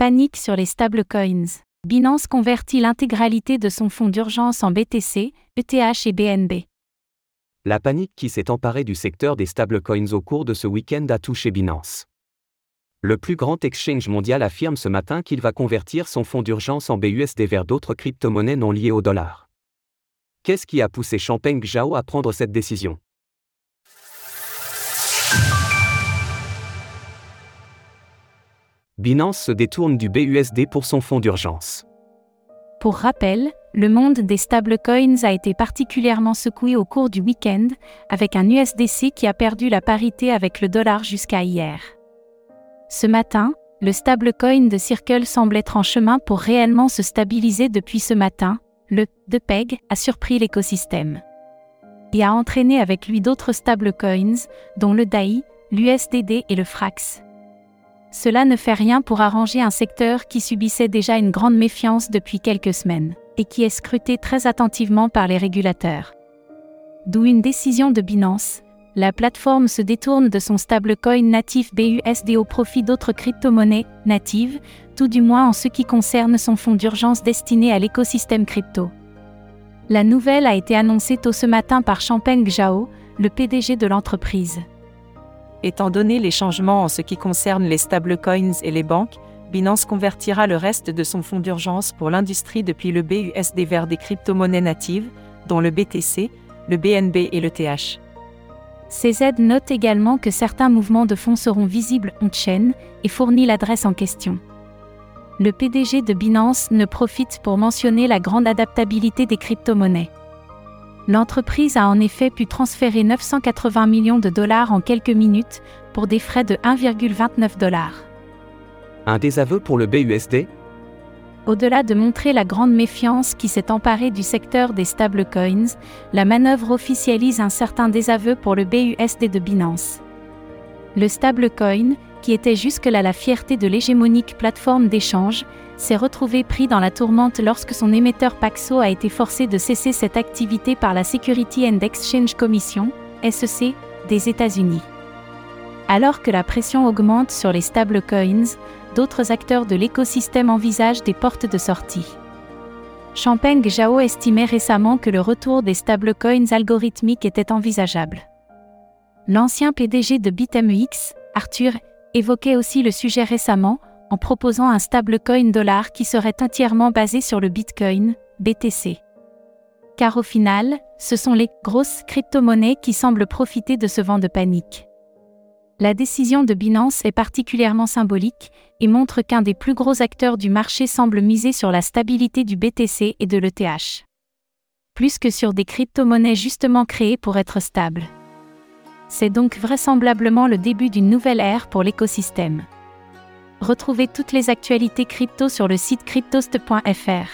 Panique sur les stablecoins. Binance convertit l'intégralité de son fonds d'urgence en BTC, ETH et BNB. La panique qui s'est emparée du secteur des stablecoins au cours de ce week-end a touché Binance. Le plus grand exchange mondial affirme ce matin qu'il va convertir son fonds d'urgence en BUSD vers d'autres crypto-monnaies non liées au dollar. Qu'est-ce qui a poussé Champagne Zhao à prendre cette décision? Binance se détourne du BUSD pour son fonds d'urgence. Pour rappel, le monde des stablecoins a été particulièrement secoué au cours du week-end, avec un USDC qui a perdu la parité avec le dollar jusqu'à hier. Ce matin, le stablecoin de Circle semble être en chemin pour réellement se stabiliser depuis ce matin, le DPEG a surpris l'écosystème. Et a entraîné avec lui d'autres stablecoins, dont le DAI, l'USDD et le FRAX. Cela ne fait rien pour arranger un secteur qui subissait déjà une grande méfiance depuis quelques semaines, et qui est scruté très attentivement par les régulateurs. D'où une décision de Binance, la plateforme se détourne de son stablecoin natif BUSD au profit d'autres crypto-monnaies natives, tout du moins en ce qui concerne son fonds d'urgence destiné à l'écosystème crypto. La nouvelle a été annoncée tôt ce matin par Champagne Zhao, le PDG de l'entreprise. Étant donné les changements en ce qui concerne les stablecoins et les banques, Binance convertira le reste de son fonds d'urgence pour l'industrie depuis le BUSD vers des crypto-monnaies natives, dont le BTC, le BNB et le TH. CZ note également que certains mouvements de fonds seront visibles on-chain et fournit l'adresse en question. Le PDG de Binance ne profite pour mentionner la grande adaptabilité des crypto-monnaies. L'entreprise a en effet pu transférer 980 millions de dollars en quelques minutes, pour des frais de 1,29 dollars. Un désaveu pour le BUSD Au-delà de montrer la grande méfiance qui s'est emparée du secteur des stablecoins, la manœuvre officialise un certain désaveu pour le BUSD de Binance. Le stablecoin, qui était jusque-là la fierté de l'hégémonique plateforme d'échange, s'est retrouvé pris dans la tourmente lorsque son émetteur Paxo a été forcé de cesser cette activité par la Security and Exchange Commission, SEC, des États-Unis. Alors que la pression augmente sur les stablecoins, d'autres acteurs de l'écosystème envisagent des portes de sortie. Champagne Zhao estimait récemment que le retour des stablecoins algorithmiques était envisageable. L'ancien PDG de BitMEX, Arthur, évoquait aussi le sujet récemment, en proposant un stablecoin dollar qui serait entièrement basé sur le Bitcoin, BTC. Car au final, ce sont les grosses crypto-monnaies qui semblent profiter de ce vent de panique. La décision de Binance est particulièrement symbolique et montre qu'un des plus gros acteurs du marché semble miser sur la stabilité du BTC et de l'ETH. Plus que sur des crypto-monnaies justement créées pour être stables. C'est donc vraisemblablement le début d'une nouvelle ère pour l'écosystème. Retrouvez toutes les actualités crypto sur le site cryptost.fr.